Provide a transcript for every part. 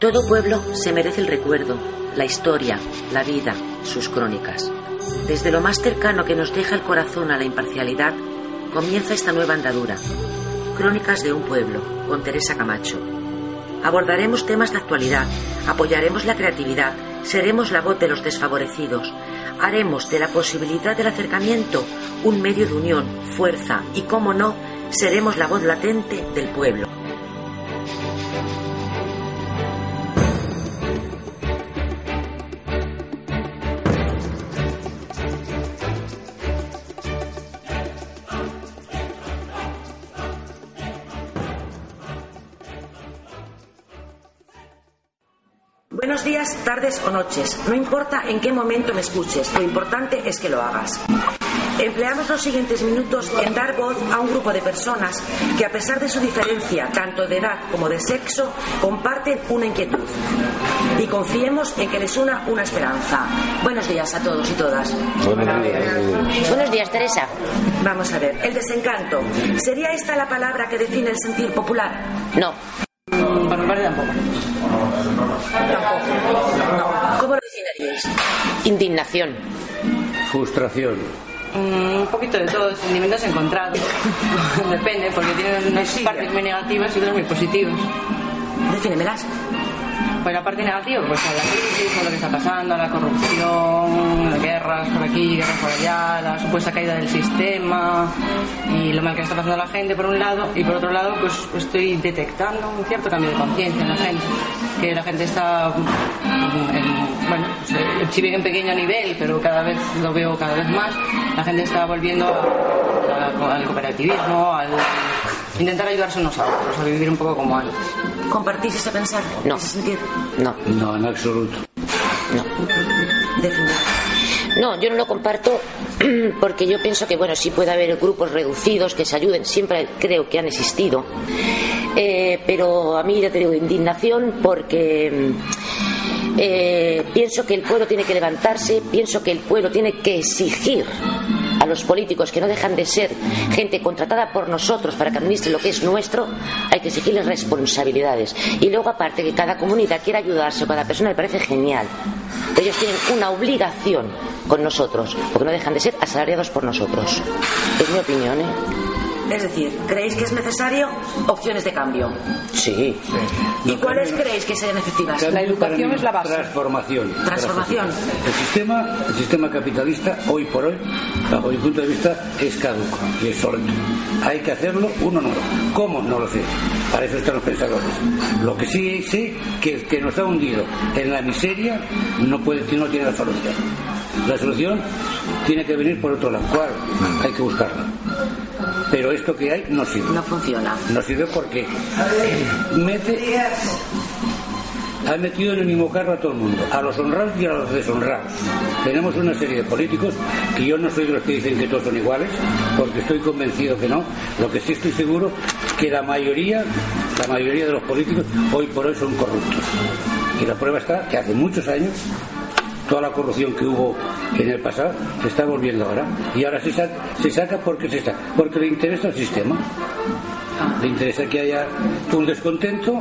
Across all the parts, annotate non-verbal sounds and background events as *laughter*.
Todo pueblo se merece el recuerdo, la historia, la vida, sus crónicas. Desde lo más cercano que nos deja el corazón a la imparcialidad, comienza esta nueva andadura. Crónicas de un pueblo, con Teresa Camacho. Abordaremos temas de actualidad, apoyaremos la creatividad, seremos la voz de los desfavorecidos, haremos de la posibilidad del acercamiento un medio de unión, fuerza y, como no, seremos la voz latente del pueblo. Buenos días, tardes o noches. No importa en qué momento me escuches, lo importante es que lo hagas. Empleamos los siguientes minutos en dar voz a un grupo de personas que a pesar de su diferencia, tanto de edad como de sexo, comparten una inquietud. Y confiemos en que les una una esperanza. Buenos días a todos y todas. Buenos días, Teresa. Vamos a ver, el desencanto. ¿Sería esta la palabra que define el sentir popular? No. Parte tampoco. ¿Cómo lo definiríais? Indignación. Frustración. Mm, un poquito de todo, sentimientos encontrados. *laughs* Depende, porque tienen unas partes muy negativas y otras muy positivas. Defínemelas. La parte negativa, pues a la crisis, a lo que está pasando, a la corrupción, las guerras por aquí, guerras por allá, la supuesta caída del sistema y lo mal que está pasando a la gente por un lado y por otro lado pues, estoy detectando un cierto cambio de conciencia en la gente, que la gente está, en- bueno, pues, eh, si bien en pequeño nivel, pero cada vez lo veo cada vez más, la gente está volviendo a- al cooperativismo, al intentar ayudarse unos a otros, a vivir un poco como antes. ¿Compartís ese pensar? No. ¿Ese sentir? No. No, en absoluto. Definir. No, yo no lo comparto *clears throat* porque yo pienso que, bueno, sí puede haber grupos reducidos que se ayuden, siempre creo que han existido. Eh, pero a mí ya te digo indignación porque mm, eh, pienso que el pueblo tiene que levantarse, pienso que el pueblo tiene que exigir a los políticos que no dejan de ser gente contratada por nosotros para que administre lo que es nuestro, hay que exigirles responsabilidades. Y luego, aparte, que cada comunidad quiera ayudarse, cada persona me parece genial. Ellos tienen una obligación con nosotros, porque no dejan de ser asalariados por nosotros. Es mi opinión, ¿eh? Es decir, ¿creéis que es necesario opciones de cambio? Sí. ¿Y cuáles creéis que serían efectivas? La educación es la base. Transformación. Transformación. El sistema, el sistema capitalista, hoy por hoy, bajo mi punto de vista, es caduco y es obsoleto. Hay que hacerlo uno nuevo. ¿Cómo? No lo sé. Para eso están los pensadores. Lo que sí sé que el que nos ha hundido en la miseria no puede no tiene la solución. La solución tiene que venir por otro lado. ¿Cuál? Hay que buscarla. Pero esto que hay no sirve. No funciona. No sirve porque mete, ha metido en el mismo carro a todo el mundo, a los honrados y a los deshonrados. Tenemos una serie de políticos que yo no soy de los que dicen que todos son iguales, porque estoy convencido que no. Lo que sí estoy seguro que la mayoría, la mayoría de los políticos hoy por hoy son corruptos. Y la prueba está que hace muchos años toda la corrupción que hubo en el pasado se está volviendo ahora. Y ahora se saca, se saca porque se saca, porque le interesa el sistema. Le interesa que haya un descontento,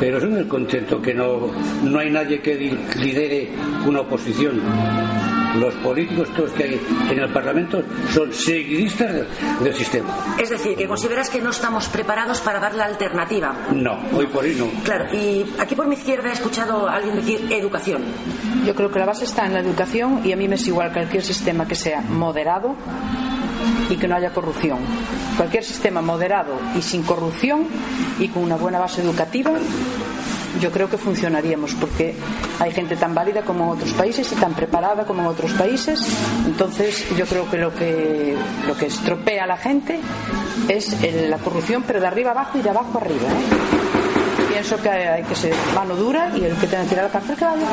pero es un descontento que no, no hay nadie que lidere una oposición. Los políticos todos que hay en el Parlamento son seguidistas del, del sistema. Es decir, que consideras que no estamos preparados para dar la alternativa. No, hoy por hoy no. Claro, y aquí por mi izquierda he escuchado a alguien decir educación. Yo creo que la base está en la educación y a mí me es igual cualquier sistema que sea moderado y que no haya corrupción. Cualquier sistema moderado y sin corrupción y con una buena base educativa, yo creo que funcionaríamos porque hay gente tan válida como en otros países y tan preparada como en otros países. Entonces, yo creo que lo que, lo que estropea a la gente es la corrupción, pero de arriba abajo y de abajo arriba. ¿eh? pienso que hay que ser mano dura y el que tenga que ir a la cárcel que vaya.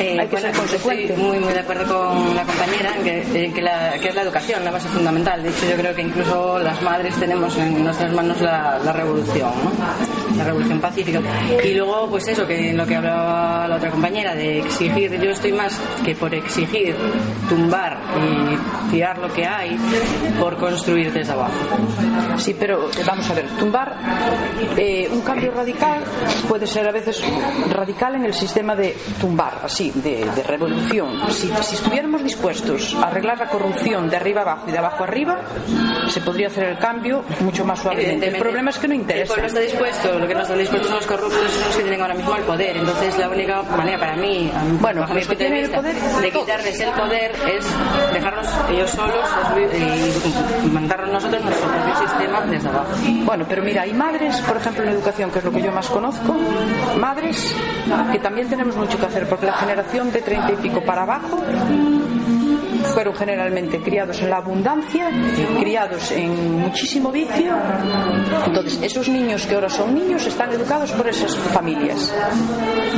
Eh, Hay que bueno, ser consecuente. Estoy muy, muy de acuerdo con la compañera en que, en que, la- que es la educación la base fundamental. De hecho, yo creo que incluso las madres tenemos en nuestras manos la, la revolución, ¿no? la revolución pacífica. Y luego, pues eso, que lo que hablaba la otra compañera, de exigir, yo estoy más que por exigir, tumbar y tirar lo que hay, por construir desde abajo. Sí, pero eh, vamos a ver, tumbar eh, un cambio radical puede ser a veces radical en el sistema de tumbar, así, de, de revolución. Si, si estuviéramos dispuestos a arreglar la corrupción de arriba abajo y de abajo arriba, se podría hacer el cambio mucho más suavemente. El problema es que no El interesa. pueblo está dispuesto, lo que no están dispuestos son los corruptos, son los que tienen ahora mismo el poder. Entonces, la única manera para mí, a Bueno, los que tienen el poder, de quitarles el poder es dejarlos ellos solos y mandarnos nosotros nuestro propio sistema desde abajo. Bueno, pero mira, hay madres, por ejemplo, en educación, que es lo que yo más conozco, madres que también tenemos mucho que hacer, porque la generación de treinta y pico para abajo fueron generalmente criados en la abundancia, criados en muchísimo vicio. Entonces, esos niños que ahora son niños están educados por esas familias.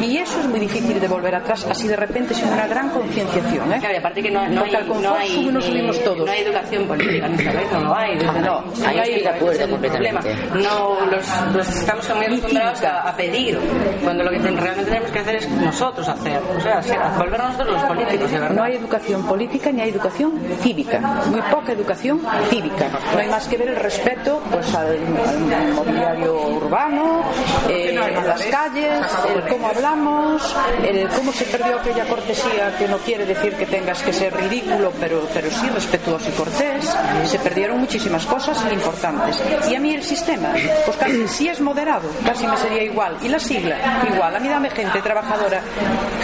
Y eso es muy difícil de volver atrás así de repente sin una gran concienciación. ¿eh? Claro, y aparte que no, no Porque hay, al confort no hay, sube nos subimos todos. no hay educación política en esta vez, no lo hay. desde No, ahí estoy de acuerdo ese es el problema. No, los, los estamos muy acostumbrados a, a pedir, cuando lo que realmente tenemos que hacer es nosotros hacer, o sea, ser- volvernos nosotros los políticos, de verdad. No hay educación política ni hay educación cívica. Muy poca educación cívica. No hay más que ver el respeto pues, al, al mobiliario urbano, eh, en las calles, el cómo hablamos, el cómo se perdió aquella cortesía que no quiere decir que tengas que ser ridículo, pero, pero sí respetuoso y cortés. Se perdieron muchísimas cosas importantes. Y a mí el sistema, pues casi si es moderado, casi me sería igual. Y la sigla, igual. A mí dame gente trabajadora,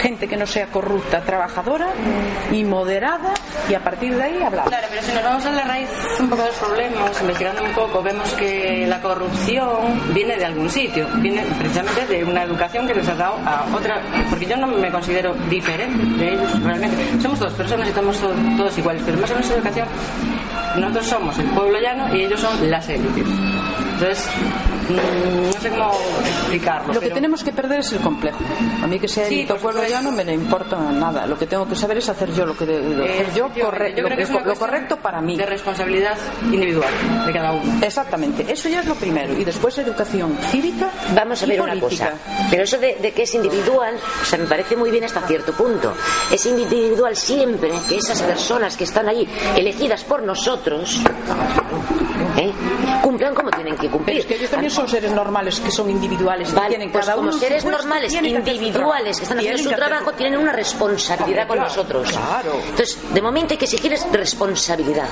gente que no sea corrupta, trabajadora y moderada, y a partir de ahí hablamos. Claro, pero si nos vamos a la raíz un poco de los problemas, investigando un poco, vemos que la corrupción viene de algún sitio, viene precisamente de una educación que les ha dado a otra, porque yo no me considero diferente de ellos realmente. Somos todas personas y to- todos iguales, pero más o menos educación, nosotros somos el pueblo llano y ellos son las élites. Entonces, mm, no sé cómo explicarlo. Lo que pero- tenemos que perder es el complejo. A mí que sea Sí, por pueblo ya no me le importa nada. Lo que tengo que saber es hacer yo lo que debo Eh, hacer yo, corre- yo lo, creo que es que- lo correcto para mí. De responsabilidad individual de cada uno. Exactamente, eso ya es lo primero. Y después educación cívica. Vamos a y ver una cosa. Pero eso de, de que es individual, o sea, me parece muy bien hasta cierto punto. Es individual siempre que esas personas que están allí, elegidas por nosotros, ¿eh? cumplan como tienen que Pero cumplir. es que ellos también son seres normales que son individuales. y Vale, tienen pues cada como uno seres normales, que individuales, que están haciendo su trabajo, tienen una responsabilidad con nosotros. claro. Entonces, de momento hay que exigirles responsabilidad.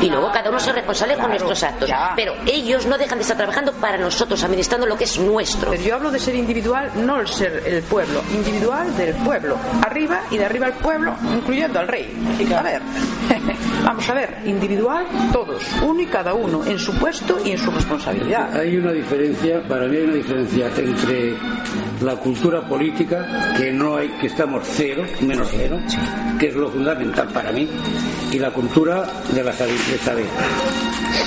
Y luego cada uno se responsable con nuestros actos. Pero ellos no dejan de estar trabajando para nosotros, administrando lo que es nuestro. Pero yo hablo de ser individual, no el ser el pueblo, individual del pueblo, arriba y de arriba el pueblo, incluyendo al rey. A ver, *laughs* vamos a ver, individual todos, uno y cada uno, en su puesto y en su responsabilidad. Hay una diferencia, para mí hay una diferencia entre la cultura política, que no hay, que estamos cero, menos cero, que es lo fundamental para mí, y la cultura de la saber,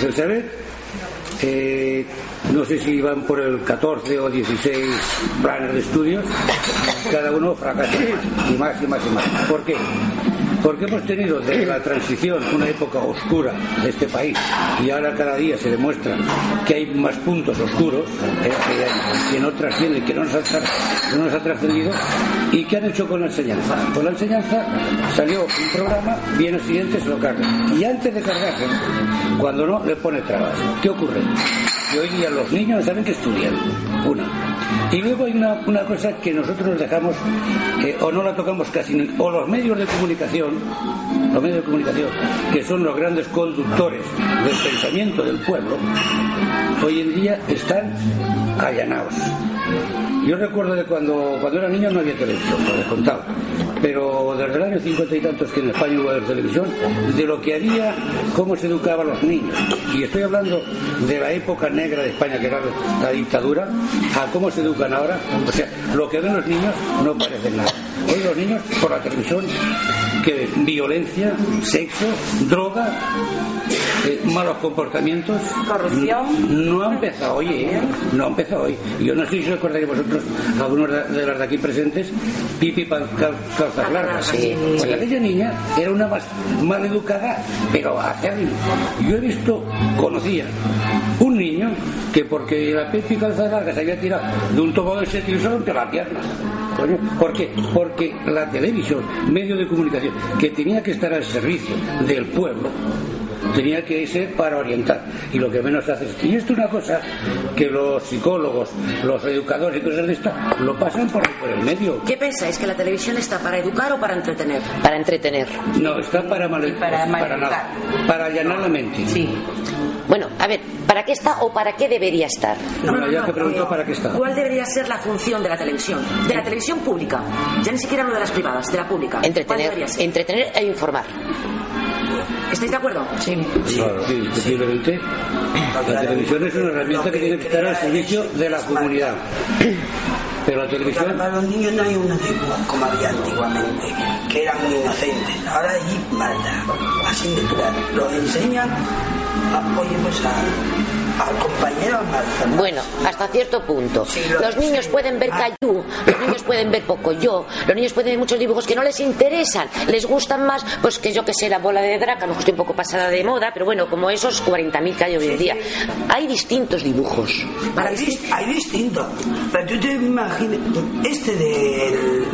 del saber. Eh, no sé si van por el 14 o 16 planes de estudios, cada uno fracasa más, y más y más y más. ¿Por qué? Porque hemos tenido desde la transición una época oscura de este país y ahora cada día se demuestra que hay más puntos oscuros que, no trascienden, que no nos ha trascendido y que han hecho con la enseñanza. Con la enseñanza salió un programa, viene el siguiente, se lo carga. Y antes de cargarse, cuando no, le pone trabas. ¿Qué ocurre? Que hoy día los niños saben que estudian. Una. Y luego hay una, cosa que nosotros dejamos, o no la tocamos casi, o los medios de comunicación, los medios de comunicación, que son los grandes conductores del pensamiento del pueblo, hoy en día están allanados. Yo recuerdo de cuando, cuando era niño no había televisión, lo descontado. Pero desde el año cincuenta y tantos que en España hubo televisión, de lo que había, cómo se educaban los niños. Y estoy hablando de la época negra de España, que era la dictadura, a cómo se educan ahora. O sea, lo que ven los niños no parece nada. Hoy los niños, por la televisión, que violencia, sexo, droga, eh, malos comportamientos. Corrupción. No ha empezado hoy, ¿eh? No ha empezado hoy. Yo no sé si os acordáis vosotros, algunos de, de las de aquí presentes, pipi cal- calzas largas. Sí, Pues aquella niña era una más mal educada, pero acérrima. Yo he visto, conocía un niño que porque la pipi calzas largas se había tirado de un tobogán se tiró y se rompió la pierna. ¿Por qué? Porque la televisión, medio de comunicación, que tenía que estar al servicio del pueblo, tenía que ser para orientar. Y lo que menos hace es... Y esto es una cosa que los psicólogos, los educadores y cosas de esta lo pasan por, por el medio. ¿Qué pensáis? ¿Que la televisión está para educar o para entretener? Para entretener. No, está para mal, para para nada. Para allanar la mente. Sí. Bueno, a ver, ¿para qué está o para qué debería estar? Bueno, ya te pregunto para qué está. ¿Cuál debería ser la función de la televisión? De la televisión pública. Ya ni siquiera hablo de las privadas, de la pública. ¿Cuál Entretener, entretener e informar. ¿Estáis de acuerdo? Sí. Claro, sí, indiscutiblemente. La televisión es una herramienta que tiene que estar al servicio de la comunidad. Pero la televisión Para los niños no hay unos dibujos como había antiguamente, que eran muy inocentes. Ahora hay maldad, así de claro. Los enseñan, a, oye, pues a- al compañero mal. Bueno, hasta cierto punto. Sí, lo- Los niños sí. pueden ver Ah. Caillou, los niños pueden ver Pocoyo, los niños pueden ver muchos dibujos que no les interesan, les gustan más, pues que yo que sé, la bola de Draca, no estoy un poco pasada de moda, pero bueno, como esos 40.000 que hay hoy en día. Hay distintos dibujos. Hay, dis- hay distinto. Pero tú te imaginas, este del.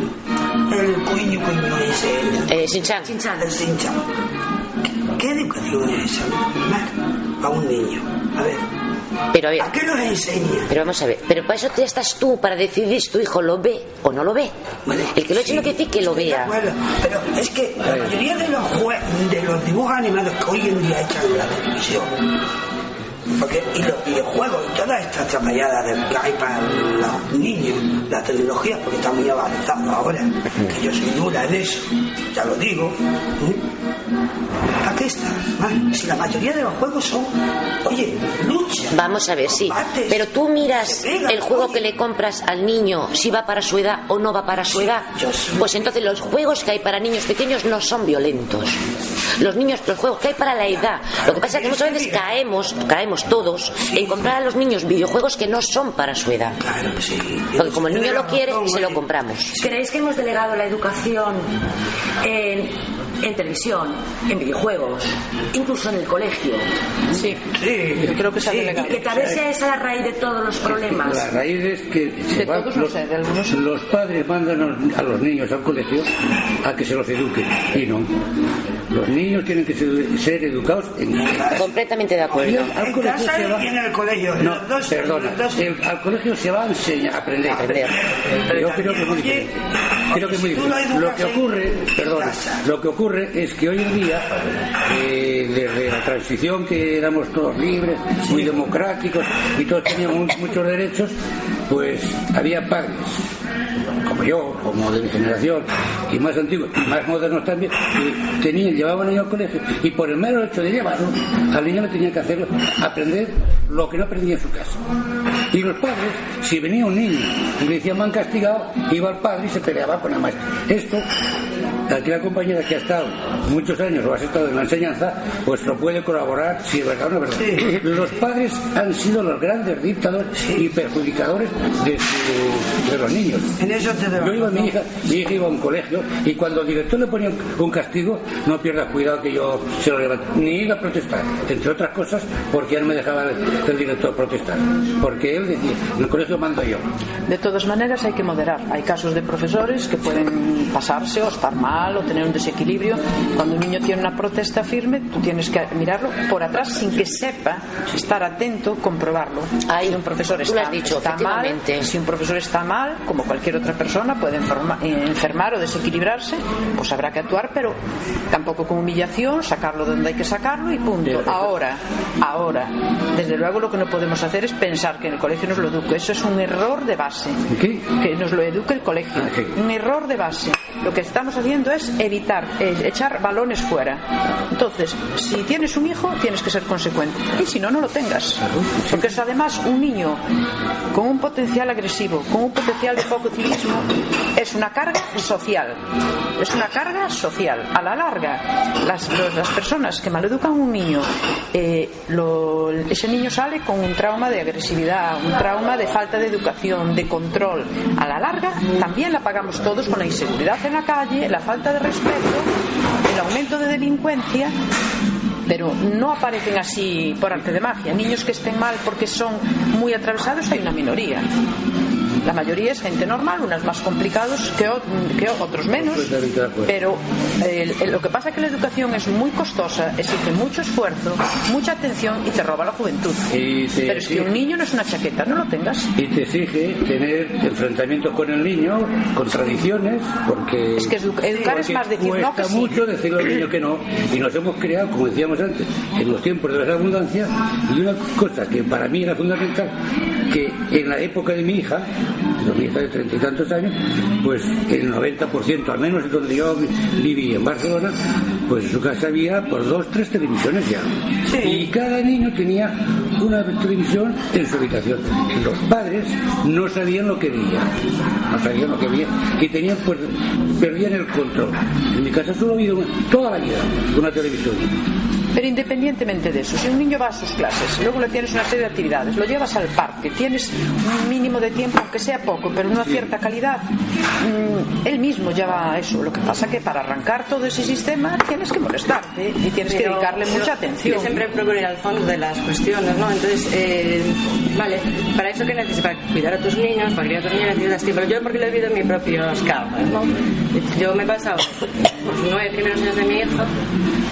El cuño, cuño ese. Eh, Shin-chan. El Sinchan. ¿Qué educación es esa? A un niño. A ver, Pero a ver, ¿a qué nos enseña? pero vamos a ver, pero para eso te estás tú, para decidir si tu hijo lo ve o no lo ve. Bueno, El que lo eche no quiere decir que lo vea. acuerdo, Pero es que la mayoría de los, jue- de los dibujos animados que hoy en día echan en la televisión, porque, y los videojuegos y toda esta trapallada de- que hay para los niños, la tecnología, porque está muy avanzado ahora, que yo soy dura en eso, ya lo digo. ¿eh? ¿A qué está? Si la mayoría de los juegos son, oye, lucha. Vamos a ver, sí. combates, Pero tú miras el juego oye. que le compras al niño, si va para su edad o no va para su Sí, edad. sí. Pues entonces los juegos que hay para niños pequeños no son violentos. Los niños, los juegos que hay para la edad. Lo que pasa es que muchas veces caemos, caemos todos, en comprar a los niños videojuegos que no son para su edad. Claro, sí. Porque como el niño lo quiere, se lo compramos. ¿Creéis que hemos delegado la educación en, en televisión, en videojuegos, incluso en el colegio? Sí, Sí, yo creo que sí. Y que tal vez sea esa la raíz de todos los problemas. La raíz es que se no los, sé, de algunos sí. los padres mandan a los niños al colegio a que se los eduquen y no. Los niños tienen que ser, ser educados en casa. Completamente de acuerdo. En colegio casa se va- y en el colegio. No, los dos- perdona. los dos- el- al colegio se va a enseñar, a aprender. Aprender. Yo creo que es muy. Creo que es muy si tú lo que ocurre, lo que ocurre es que hoy en día, eh, desde la transición que éramos todos libres, muy democráticos y todos teníamos muchos derechos, pues había padres como yo, como de mi generación, y más antiguos, y más modernos también, que tenían, llevaban niño al colegio, y por el mero hecho de llevarlo, al niño le tenía que hacer aprender lo que no aprendía en su casa. Y los padres, si venía un niño y le decían me han castigado, iba al padre y se peleaba con la maestra. Esto, aquí la compañera que ha estado muchos años o has estado en la enseñanza, pues lo puede colaborar si es verdad o no es verdad. Los padres han sido los grandes dictadores y perjudicadores de, su- de los niños. En eso te doy Yo iba a mi hija, mi hija iba a un colegio y cuando el director le ponía un castigo, no pierdas cuidado que yo se lo levanto. Ni iba a protestar, entre otras cosas, porque él me dejaba el, el director protestar. Porque él decía, en el colegio mando yo. De todas maneras hay que moderar. Hay casos de profesores que pueden pasarse o estar mal mal o tener un desequilibrio. Cuando un niño tiene una protesta firme, tú tienes que mirarlo por atrás sin que sepa, estar atento, comprobarlo. Ay, si un profesor está, has dicho, está mal, si un profesor está mal, como cualquier otra persona, puede enferma- enfermar o desequilibrarse, pues habrá que actuar, pero tampoco con humillación, sacarlo donde hay que sacarlo y punto. Ahora, ahora, desde luego lo que no podemos hacer es pensar que en el colegio nos lo eduque. Eso es un error de base. ¿Qué? Que nos lo eduque el colegio. Ah, sí. Un error de base. Lo que estamos haciendo es evitar, eh, echar balones fuera. Entonces, si tienes un hijo, tienes que ser consecuente. Y si no, no lo tengas. Porque es además un niño con un potencial agresivo, con un potencial de poco civismo, es una carga social. Es una carga social. A la larga, las, los- las personas que maleducan a un niño, eh, lo- ese niño sale con un trauma de agresividad, un trauma de falta de educación, de control. A la larga, también la pagamos todos con la inseguridad en la calle, la falta de respeto, el aumento de delincuencia pero no aparecen así por arte de magia. Niños que estén mal porque son muy atravesados hay una minoría. La mayoría es gente normal, unos más complicados que, que otros menos, pero el- lo que pasa es que la educación es muy costosa, exige mucho esfuerzo, mucha atención y te roba la juventud. Y te Pero es que un niño no es una chaqueta, no lo tengas. Y te exige tener enfrentamientos con el niño, contradicciones, porque. Es que edu- educar es más decir no que sí. mucho decirle al niño que no. Y nos hemos creado, como decíamos antes, en los tiempos de la abundancia. Y una cosa que para mí era fundamental, que en la época de mi hija, de mi hija de treinta y tantos años, pues el 90%, al menos donde yo viví en Barcelona, pues en su casa había por dos, tres televisiones ya. Y cada niño tenía una televisión en su habitación. Los padres no sabían lo que veían, no sabían lo que veían y tenían pues perdían el control. En mi casa solo ha habido una- toda la vida una televisión. Pero independientemente de eso, si un niño va a sus clases, luego le tienes una serie de actividades, lo llevas al parque, tienes un mínimo de tiempo, aunque sea poco, pero una cierta calidad, mm, él mismo ya va a eso. Lo que pasa que para arrancar todo ese sistema tienes que molestarte y tienes que dedicarle yo- mucha atención. Yo siempre procuro ir al fondo de las cuestiones, ¿no? Entonces, eh, vale, para eso que necesitas, para cuidar a tus niños, para criar a tus niños necesitas tiempo. Yo porque lo he vivido en mis propios carnes, ¿no? Yo me he pasado los nueve primeros años de mi hija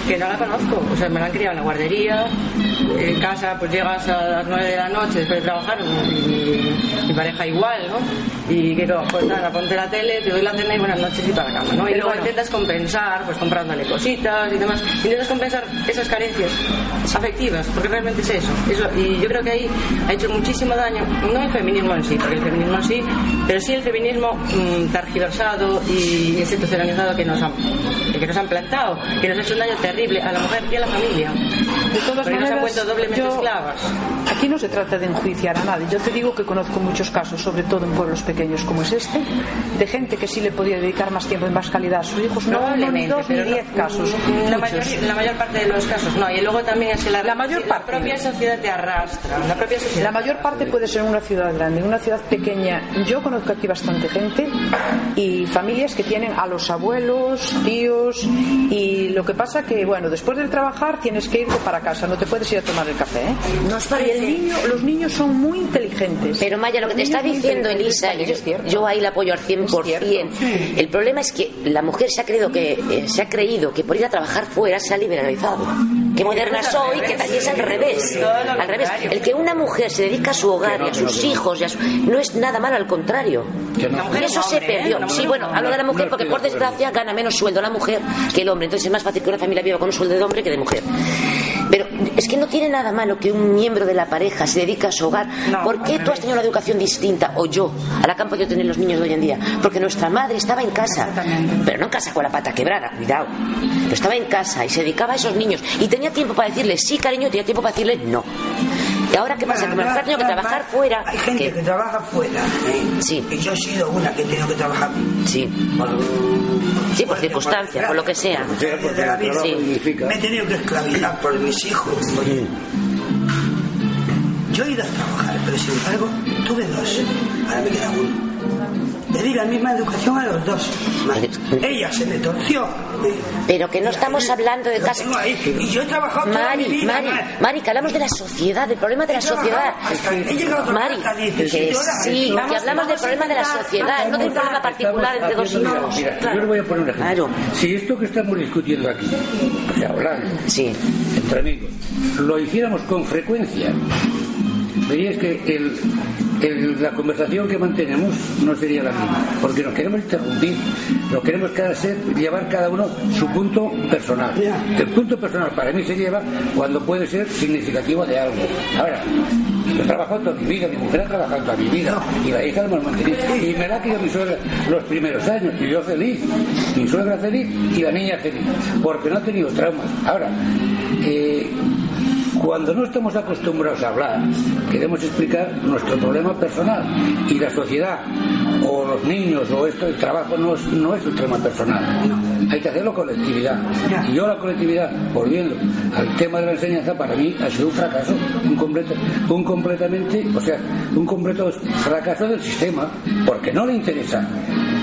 que no la conozco, o sea, me la han criado en la guardería, en casa pues llegas a las nueve de la noche después de trabajar, y mi pareja igual, ¿no? Y que pues nada, ponte la tele, te doy la cena y buenas noches y para la cama, ¿no? Y luego bueno. intentas compensar, pues comprándole cositas y demás. Intentas compensar esas carencias afectivas, porque realmente es eso. eso. Y yo creo que ahí ha hecho muchísimo daño, no el feminismo en sí, porque el feminismo en sí, pero sí el feminismo mm, tergiversado y institucionalizado que nos, han, que nos han plantado, que nos ha hecho un daño terrible a la mujer y a la familia. De todas Porque nos han maneras, vuelto doblemente yo- esclavas. Aquí no se trata de enjuiciar a nadie. Yo te digo que conozco muchos casos, sobre todo en pueblos pequeños como es este, de gente que sí le podía dedicar más tiempo y más calidad a sus hijos. No uno, ni dos, ni pero no- diez casos. La mayor, la mayor parte de los casos no. Y luego también es que la, La mayor parte. la propia sociedad te arrastra. La propia sociedad. La mayor parte puede ser en una ciudad grande, en una ciudad pequeña. Yo conozco aquí bastante gente y familias que tienen a los abuelos, tíos y lo que pasa que, bueno, después del trabajar tienes que irte para casa, no te puedes ir a tomar el café. ¿eh? ¿Nos Y parece? el niño, los niños son muy inteligentes. Pero Maya, lo que te está diciendo Elisa, también yo, es cierto. yo ahí la apoyo al 100%. cierto. El problema es que la mujer se ha creído que eh, se ha creído que por ir a trabajar fuera se ha liberalizado. Qué moderna soy, que aquí es al revés. Al revés. El que una mujer se dedica a su hogar y a sus hijos y a su- no es nada malo, al contrario. Y es eso se ¿eh? perdió. Sí, bueno, hablo de la mujer porque por desgracia gana menos sueldo la mujer que el hombre. Entonces es más fácil que una familia viva con un sueldo de hombre que de mujer. Es que no tiene nada malo que un miembro de la pareja se dedique a su hogar. No, ¿Por qué tú has tenido una educación distinta o yo a la que han podido tener los niños de hoy en día? Porque nuestra madre estaba en casa, pero no en casa con la pata quebrada, cuidado. Pero estaba en casa y se dedicaba a esos niños y tenía tiempo para decirle sí, cariño, y tenía tiempo para decirle no. ¿Y ahora qué pasa? Que me has tenido que trabajar fuera. Hay gente ¿Qué? que trabaja fuera. ¿eh? Sí. Y yo he sido una que he tenido que trabajar Sí. por, Sí, por circunstancias, por lo que sea. Sea, porque el trabajo Sí. significa. Me he tenido que esclavizar por mis hijos. Oye, yo he ido a trabajar, pero sin embargo tuve dos. Ahora me queda uno. Me di la misma educación a los dos. Ella se me torció. Pero que no estamos hablando de casos. Y yo he trabajado toda mi Mari, vida, Mari, Mar. Mari, que hablamos de la sociedad, del problema de la sociedad. Mari, hasta 17 que sí, Vamos- que hablamos del problema de la sociedad, no del problema particular entre dos hijos. Mira, Claro. yo le voy a poner un ejemplo. Claro. Si esto que estamos discutiendo aquí, sea, hablando, Sí. entre amigos, lo hiciéramos con frecuencia, veríais que el- el- la conversación que mantenemos no sería la misma, porque nos queremos interrumpir, nos queremos cada ser, llevar cada uno su punto personal. El punto personal para mí se lleva cuando puede ser significativo de algo. Ahora, yo he trabajado toda mi vida, mi mujer ha trabajado toda mi vida, y la hija la hemos mantenido, y me la ha querido mi suegra los primeros años, y yo feliz, mi suegra feliz y la niña feliz, porque no ha tenido traumas. Ahora, eh, cuando no estamos acostumbrados a hablar, queremos explicar nuestro problema personal y la sociedad o los niños o esto, el trabajo no es, no es un tema personal. Hay que hacerlo colectividad. Y yo la colectividad, volviendo al tema de la enseñanza, para mí ha sido un fracaso, un, completo, un completamente, o sea, un completo fracaso del sistema, porque no le interesa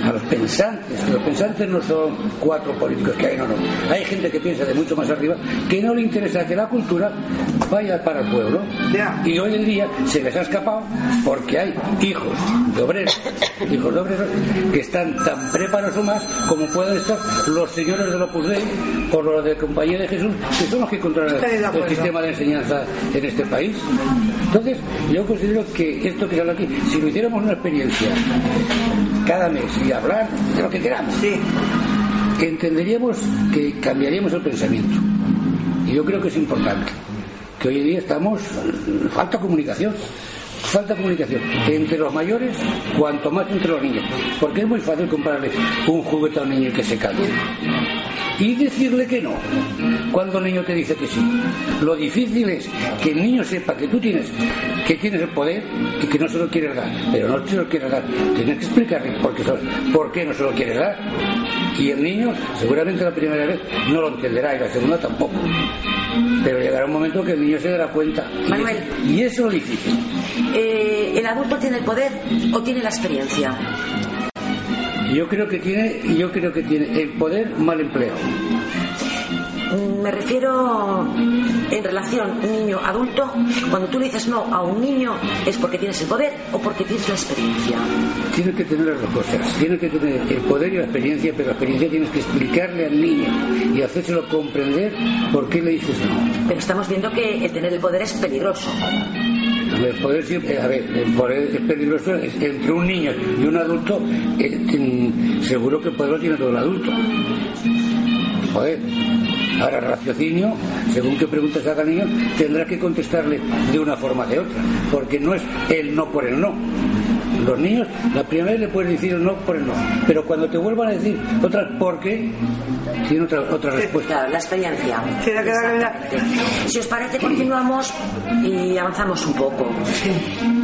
a los pensantes, los pensantes no son cuatro políticos que hay, no, no. Hay gente que piensa de mucho más arriba, que no le interesa que la cultura vaya para el pueblo. Y hoy en día se les ha escapado porque hay hijos de obreros, hijos de obreros que están tan preparados o más como pueden estar los señores del Opus Dei o los de Compañía de Jesús, que son los que controlan de el, sistema de enseñanza en este país. Entonces, yo considero que esto que se habla aquí, si lo hiciéramos una experiencia cada mes y hablar de lo que queramos, Sí. entenderíamos que cambiaríamos el pensamiento. Y yo creo que es importante. Que hoy en día estamos. Falta comunicación. Falta comunicación entre los mayores, cuanto más entre los niños. Porque es muy fácil comprarle un juguete a un niño y que se calle. Y decirle que no, cuando el niño te dice que sí. Lo difícil es que el niño sepa que tú tienes, que tienes el poder y que no se lo quieres dar. Pero no se lo quieres dar. Tienes que explicarle por qué, por qué no se lo quieres dar. Y el niño, seguramente la primera vez, no lo entenderá y la segunda tampoco. Pero llegará un momento que el niño se dará cuenta. Manuel. Y eso es lo difícil. Eh, ¿El adulto tiene el poder o tiene la experiencia? Yo creo que tiene, yo creo que tiene el poder mal empleado. Me refiero en relación niño-adulto. Cuando tú le dices no a un niño, ¿es porque tienes el poder o porque tienes la experiencia? Tienes que tener las dos cosas. Tienes que tener el poder y la experiencia, pero la experiencia tienes que explicarle al niño y hacérselo comprender por qué le dices no. Pero estamos viendo que el tener el poder es peligroso. Siempre, a ver, poder es peligroso entre un niño y un adulto. eh, seguro que poder lo tiene todo el adulto. Joder. Ahora, raciocinio, según qué preguntas haga niño, tendrá que contestarle de una forma o de otra, porque no es el no por el no. Los niños, la primera vez le puedes decir el no por el no, pero cuando te vuelvan a decir otra por qué, tiene otra, otra respuesta. Claro, la experiencia. La-. Si os parece, continuamos y avanzamos un poco.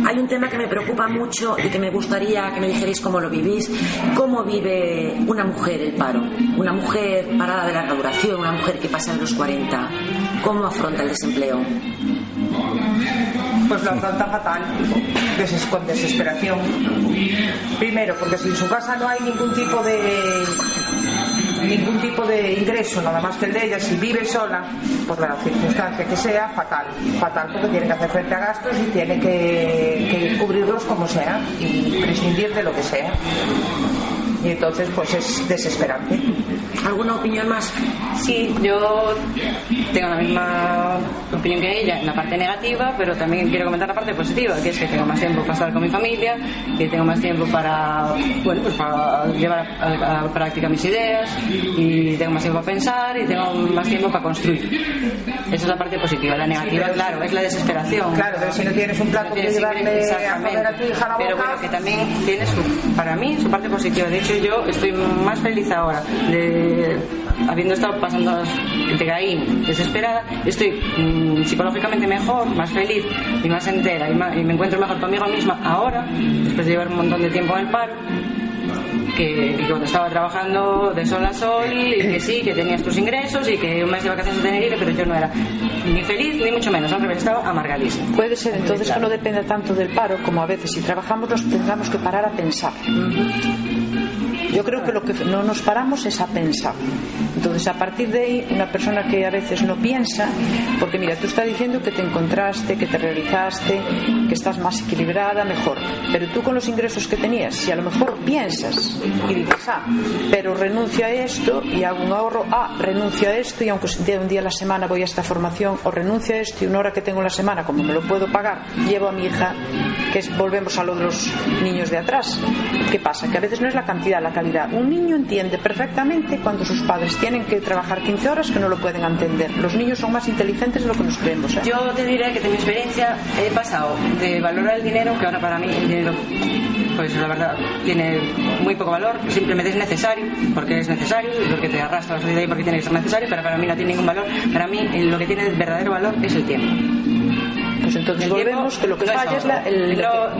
Hay un tema que me preocupa mucho y que me gustaría que me dijerais cómo lo vivís. ¿Cómo vive una mujer el paro? Una mujer parada de larga duración, una mujer que pasa de los 40. ¿Cómo afronta el desempleo? Pues lo afronta fatal, deses- con desesperación. Primero, porque si en su casa no hay ningún tipo de ningún tipo de ingreso, nada más que el de ella, si vive sola, por la circunstancia que sea, fatal. Fatal porque tiene que hacer frente a gastos y tiene que, que cubrirlos como sea y prescindir de lo que sea. Y entonces, pues es desesperante. ¿Alguna opinión más? Sí, yo tengo la misma opinión que ella en la parte negativa, pero también quiero comentar la parte positiva, que es que tengo más tiempo para estar con mi familia, que tengo más tiempo para, bueno, pues para llevar a, a- a práctica mis ideas, y tengo más tiempo para pensar, y tengo más tiempo para construir. Esa es la parte positiva. La negativa, claro, es la desesperación. Claro, pero si no tienes un plato No que tienes llevarle ingresos, a comer a tu hija a la Pero boca, bueno, que también tiene su, para mí su parte positiva. De hecho, yo estoy más feliz ahora de habiendo estado pasando de ahí desesperada, estoy mm, psicológicamente mejor, más feliz y más entera y, me encuentro mejor conmigo misma ahora, después de llevar un montón de tiempo en el paro, que, que cuando estaba trabajando de sol a sol y que sí, que tenías tus ingresos y que un mes de vacaciones de Tenerife, pero yo no era ni feliz ni mucho menos, al revés, estaba amargadísima. Puede ser entonces que no dependa tanto del paro como a veces si trabajamos nos tengamos que parar a pensar. Yo creo que lo que no nos paramos es a pensar. Entonces, a partir de ahí, una persona que a veces no piensa, porque mira, tú estás diciendo que te encontraste, que te realizaste, que estás más equilibrada, mejor. Pero tú con los ingresos que tenías, si a lo mejor piensas y dices, ah, pero renuncio a esto y hago un ahorro, ah, renuncio a esto y aunque un día a la semana voy a esta formación, o renuncio a esto y una hora que tengo en la semana, como me lo puedo pagar, llevo a mi hija, que es, volvemos a lo de los niños de atrás. ¿Qué pasa? Que a veces no es la cantidad, la calidad. Un niño entiende perfectamente cuando sus padres tienen que trabajar 15 horas que no lo pueden entender. Los niños son más inteligentes de lo que nos creemos. ¿eh? Yo te diré que de mi experiencia he pasado de valorar el dinero, que ahora para mí el dinero, pues la verdad, tiene muy poco valor, simplemente es necesario, porque es necesario, porque te arrastra la sociedad y porque tiene que ser necesario, pero para mí no tiene ningún valor. Para mí lo que tiene verdadero valor es el tiempo. Pues entonces El volvemos que lo que no falla es la, el,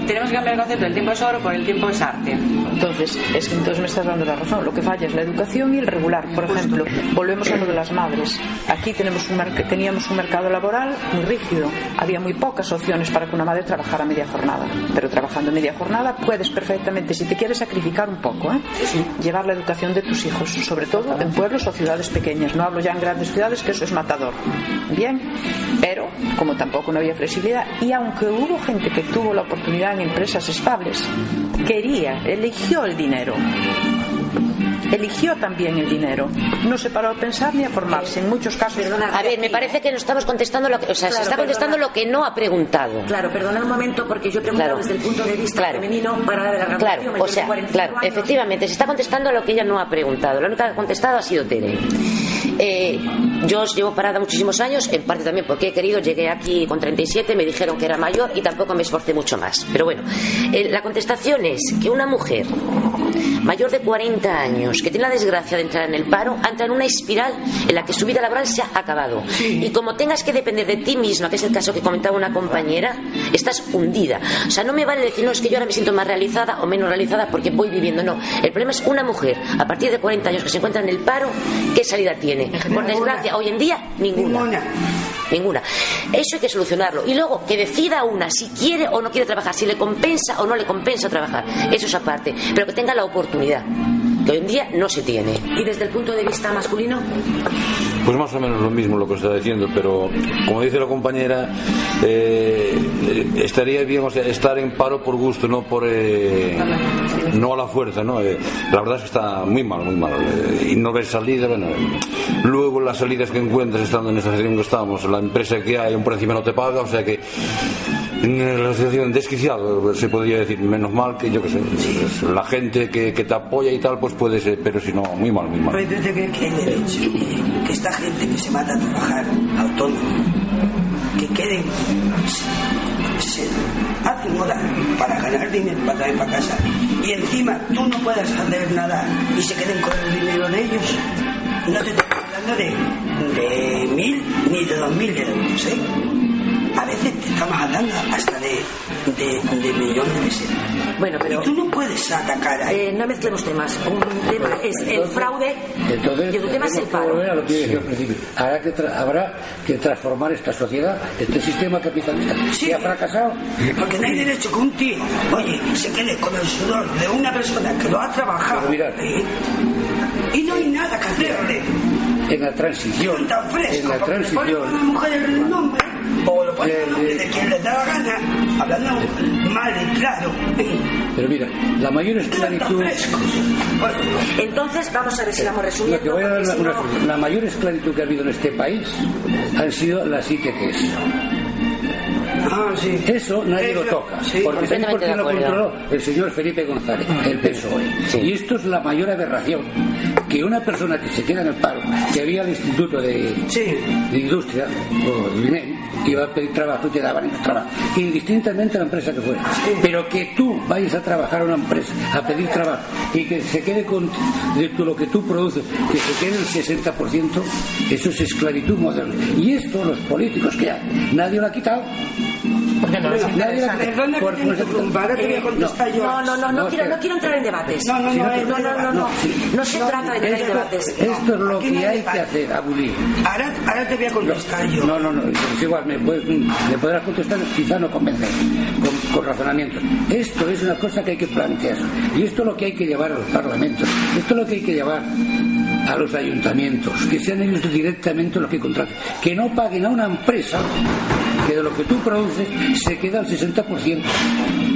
tenemos que cambiar el concepto del tiempo es oro por el tiempo es arte. Entonces, es que entonces me estás dando la razón. Lo que falla es la educación y el regular. Por ejemplo, volvemos a lo de las madres. Aquí tenemos un teníamos un mercado laboral muy rígido. Había muy pocas opciones para que una madre trabajara media jornada. Pero trabajando media jornada puedes perfectamente, si te quieres sacrificar un poco, ¿eh? llevar la educación de tus hijos, sobre todo en pueblos o ciudades pequeñas. No hablo ya en grandes ciudades, que eso es matador. Bien, pero como tampoco no había flexibilidad, y aunque hubo gente que tuvo la oportunidad en empresas estables, quería, eligió el dinero. Eligió también el dinero. No se paró a pensar ni a formarse. En muchos casos. A ver, me parece que no estamos contestando lo que, o sea, se está contestando perdona. lo que no ha preguntado. Claro, perdona un momento porque yo he preguntado Claro. desde el punto de vista Claro. femenino para de la. Claro, o sea, 45 claro, años. efectivamente, se está contestando a lo que ella no ha preguntado. La única que ha contestado ha sido Tere. Eh, yo llevo parada muchísimos años, en parte también porque he querido, llegué aquí con 37, me dijeron que era mayor y tampoco me esforcé mucho más. Pero bueno, eh, la contestación es que una mujer mayor de 40 años que tiene la desgracia de entrar en el paro, entra en una espiral en la que su vida laboral se ha acabado. Y como tengas que depender de ti misma, que es el caso que comentaba una compañera, estás hundida. O sea, no me vale decir, no, es que yo ahora me siento más realizada o menos realizada porque voy viviendo. No, el problema es una mujer a partir de 40 años que se encuentra en el paro, ¿qué salida tiene? Por desgracia, hoy en día, ninguna. Ninguna. Eso hay que solucionarlo. Y luego que decida una si quiere o no quiere trabajar, si le compensa o no le compensa trabajar. Eso es aparte. Pero que tenga la oportunidad, que hoy en día no se tiene. Y desde el punto de vista masculino, Pues más o menos lo mismo lo que está diciendo, pero como dice la compañera, eh, estaría bien o sea, estar en paro por gusto, no por eh, no a la fuerza, ¿no? Eh, la verdad es que está muy mal, muy mal. eh, y no ves salida, bueno, luego las salidas que encuentras estando en esta situación que estamos, la empresa que hay, un por encima no te paga, o sea que en la situación desquiciada, se podría decir, menos mal que yo que sé, pues, la gente que, que te apoya y tal, pues puede ser, pero si no, muy mal, muy mal. Pero yo creo que hay derecho. Que esta gente que se mata a trabajar autónomo, que queden, se, hacen horas para ganar dinero para traer para casa y encima tú no puedas hacer nada y se queden con el dinero de ellos. No te hablando de, de mil ni de dos mil euros, ¿eh? A veces te estamos hablando hasta de, de, de millones de pesetas. bueno, pero Y tú no puedes atacar a eh, no mezclemos temas. Un tema es el fraude Entonces, y otro tema es el que a paro. lo que dije al principio. Habrá que, tra- habrá que transformar esta sociedad, este sistema capitalista Sí. que ha fracasado. Porque no hay derecho que un tío, oye, se quede con el sudor de una persona que lo ha trabajado. Pero mirad. ¿eh? Y no hay nada que hacerle. En la transición, Son tan fresco. en la transición, mujer el nombre, o lo ponen Eh, el nombre de quien les da la gana, hablando mal y claro. ¿eh? pero mira, la mayor esclavitud, Entonces, vamos a ver si vamos lo resumiendo. que voy a dar una, una la mayor esclavitud que ha habido en este país han sido las ITTs. ah, sí. Eso nadie lo Eso, toca. sí. porque ¿sabéis por de lo controló? El señor Felipe González, el *laughs* PSOE. Y esto es la mayor aberración. Que una persona que se queda en el paro, que había el Instituto de, Sí. de Industria, o el INEM, que iba a pedir trabajo y te daban el trabajo, indistintamente la empresa que fuera. Pero que tú vayas a trabajar a una empresa, a pedir trabajo, y que se quede con de lo que tú produces, que se quede el 60%, eso es esclavitud moderna. Y esto los políticos que hay, nadie lo ha quitado. Que no, es interesante. Perdona por- que te interrumpa, ahora te voy a contestar yo. No, no, no, no, No, quiero, no quiero entrar en debates. No, no, no, no, no, no, no, no. No se trata de entrar en debates. esto es lo que hay que hacer, Abulí. Ahora, ahora te voy a contestar yo. No, no, no, es igual, me, podrás contestar, quizá no convencer, con, con razonamientos. Esto es una cosa que hay que plantear. Y esto es lo que hay que llevar a los parlamentos. Esto es lo que hay que llevar a los ayuntamientos, que sean ellos directamente los que contraten. Que no paguen a una empresa que de lo que tú produces se queda el 60%.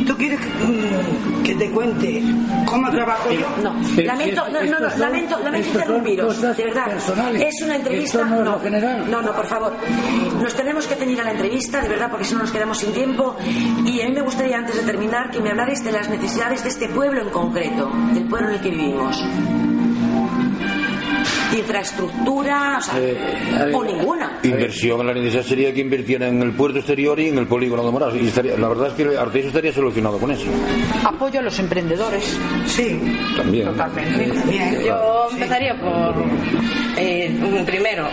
¿Tú quieres que, mm, que te cuente cómo trabajo yo? No, Pero lamento, no, no, no, lamento, lamento interrumpiros, de verdad. personales. Es una entrevista. Esto no es lo general. No, no, por favor. Nos tenemos que ceñir a la entrevista, de verdad, porque si no nos quedamos sin tiempo. Y a mí me gustaría, antes de terminar, que me hablarais de las necesidades de este pueblo en concreto, del pueblo en el que vivimos. Infraestructura, o, sea, Eh, o ninguna. Inversión, la necesidad sería que invirtieran en el puerto exterior y en el polígono de Morados. Y estaría- la verdad es que Arteixo estaría solucionado con eso. Apoyo a los emprendedores. Sí, También. Totalmente. bien. Yo empezaría por, eh, un- primero,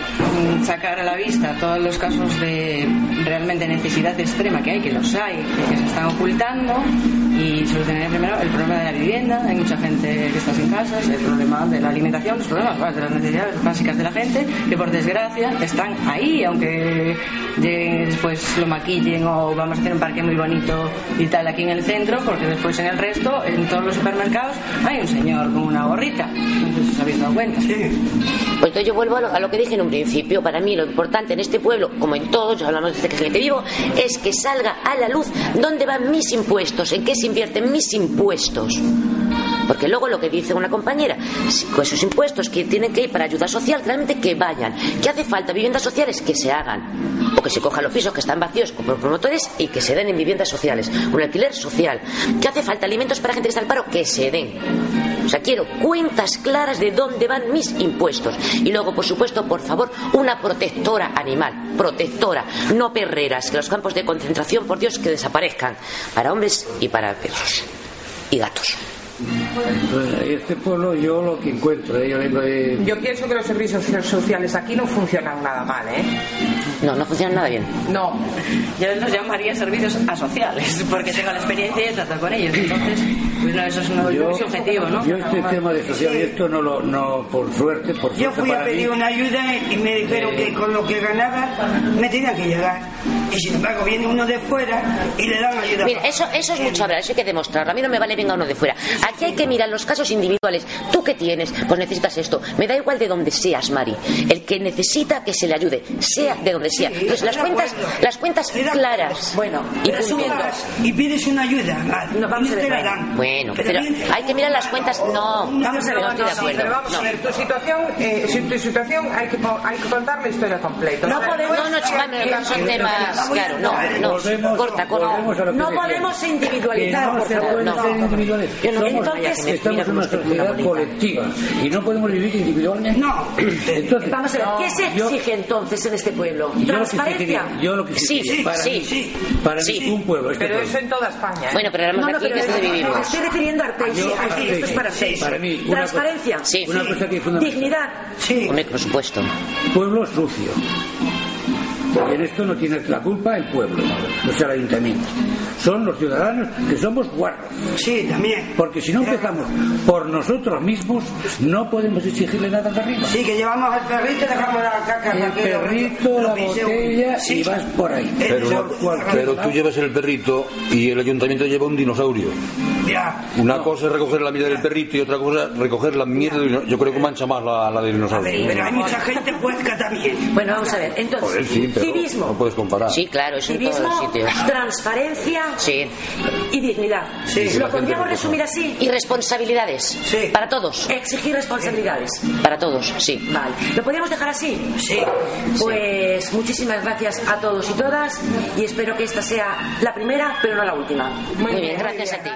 sacar a la vista todos los casos de realmente necesidad extrema que hay, que los hay, que se están ocultando, y solucionaría primero el problema de la vivienda. Hay mucha gente que está sin casas, el problema de la alimentación, los problemas de las necesidades básicas de la gente, que por desgracia están ahí, aunque después lo maquillen o vamos a hacer un parque muy bonito y tal aquí en el centro, porque después en el resto, en todos los supermercados, hay un señor con una gorrita. Si os habéis dado cuenta. Sí. Pues entonces yo vuelvo a lo, a lo que dije en un principio. Para mí lo importante en este pueblo, como en todos, ya hablamos desde que vivo, es que salga a la luz dónde van mis impuestos, en qué se invierten mis impuestos. Porque luego lo que dice una compañera, con esos impuestos que tienen que ir para ayuda social, realmente que vayan. ¿Qué hace falta? Viviendas sociales que se hagan. O que se cojan los pisos que están vacíos por promotores y que se den en viviendas sociales. Un alquiler social. ¿Qué hace falta? Alimentos para gente que está al paro que se den. O sea, quiero cuentas claras de dónde van mis impuestos. Y luego, por supuesto, por favor, una protectora animal. Protectora, no perreras. Que los campos de concentración, por Dios, que desaparezcan. Para hombres y para perros. Y gatos. Este pueblo yo lo que encuentro, ¿eh? yo vengo de... Yo pienso que los servicios sociales aquí no funcionan nada mal, ¿eh? No, no funciona nada bien. No. Yo los llamaría servicios asociales, porque tengo la experiencia y he tratado con ellos. Entonces, pues no, eso es un Yo, es objetivo, ¿no? yo este tema de social y esto no lo, no, por suerte, por Yo suerte fui a pedir mí, una ayuda y me dijeron que con lo que ganaba me tenían que llegar. Y sin embargo viene uno de fuera y le dan ayuda. Mira, eso, eso es mucho hablar, eso hay que demostrarlo. A mí no me vale venga uno de fuera. Aquí hay que mirar los casos individuales. ¿Tú qué tienes? Pues necesitas esto. Me da igual de donde seas, Mari. El que necesita que se le ayude, sea de donde sea. Entonces, las cuentas, las cuentas claras. Bueno, y y pides una ayuda No, vamos a ver. Bueno, pero hay que mirar las cuentas. No, Vamos a ver, no estoy de acuerdo. pero vamos No. a ver, tu situación, eh, si tu situación hay que, hay que contar la historia completa. No podemos- No, no, no son temas. Claro, no, no. Corta, corta. No podemos individualizar, no por favor. no. no- entonces, estamos en una sociedad colectiva y no podemos vivir individualmente. No. Entonces, Vamos a ver, ¿qué se yo- exige entonces en este pueblo? yo lo que ¿Transparencia? yo lo que Sí, sí, para sí. mí, para Sí. un pueblo, este Pero pueblo. eso en toda España. ¿eh? Bueno, pero hablamos No, no, aquí, pero es donde me vivimos. estoy refiriendo a Aquí, esto es para Arteixo. para mí, una Transparencia. cosa- Sí. Una cosa que es fundamental. Dignidad. Sí. Hombre, por supuesto. Pueblo sucio. Y en esto no tiene la culpa el pueblo, o sea, el ayuntamiento. Son los ciudadanos que somos guarros. Sí, también. Porque si no empezamos por nosotros mismos, no podemos exigirle nada de arriba. Sí, que llevamos al perrito y dejamos la caca. El perrito, lo la botella Sí. y vas por ahí. Pero, Eso- pero tú llevas el perrito y el ayuntamiento lleva un dinosaurio. Ya. Una cosa es recoger la mierda del perrito y otra cosa es recoger la mierda del dinosaurio. Yo creo que mancha más la, la del A ver, dinosaurio. pero hay mucha gente puerca también. Bueno, vamos a ver. Entonces, Joder, sí, pero civismo. no puedes comparar. Sí, claro, en todos Civismo, los sitios. transparencia Sí. y dignidad. Sí, ¿Lo podríamos resumir así? Y responsabilidades. Sí. Para todos. Exigir responsabilidades. Para todos, sí. Vale. ¿Lo podríamos dejar así? Sí. Pues muchísimas gracias a todos y todas y espero que esta sea la primera, pero no la última. Muy bien, gracias a ti.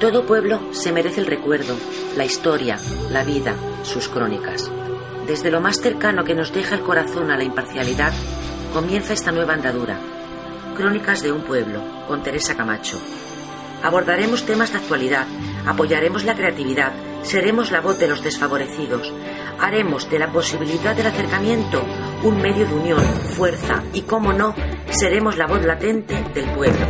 Todo pueblo se merece el recuerdo, la historia, la vida, sus crónicas. Desde lo más cercano que nos deja el corazón a la imparcialidad, comienza esta nueva andadura. Crónicas de un pueblo, con Teresa Camacho. Abordaremos temas de actualidad, apoyaremos la creatividad, Seremos la voz de los desfavorecidos. Haremos de la posibilidad del acercamiento un medio de unión, fuerza y, como no, seremos la voz latente del pueblo.